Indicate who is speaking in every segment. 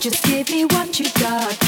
Speaker 1: Just give
Speaker 2: me what you got.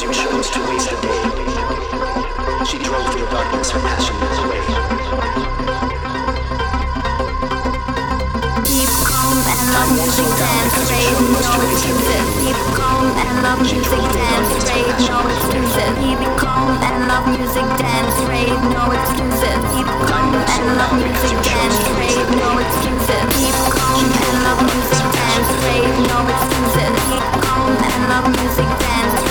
Speaker 2: Because you chose to waste a day. She drove through the darkness, her passion the.
Speaker 1: Keep calm and love music, dance, rave, no exclusive. Keep calm and love music, dance, rave, no exclusive. Keep calm and love music, dance, rave, no exclusive. Keep calm and love music, dance, rave, no exclusive. Keep calm and love music, dance, rave, no. Keep calm and love music, dance,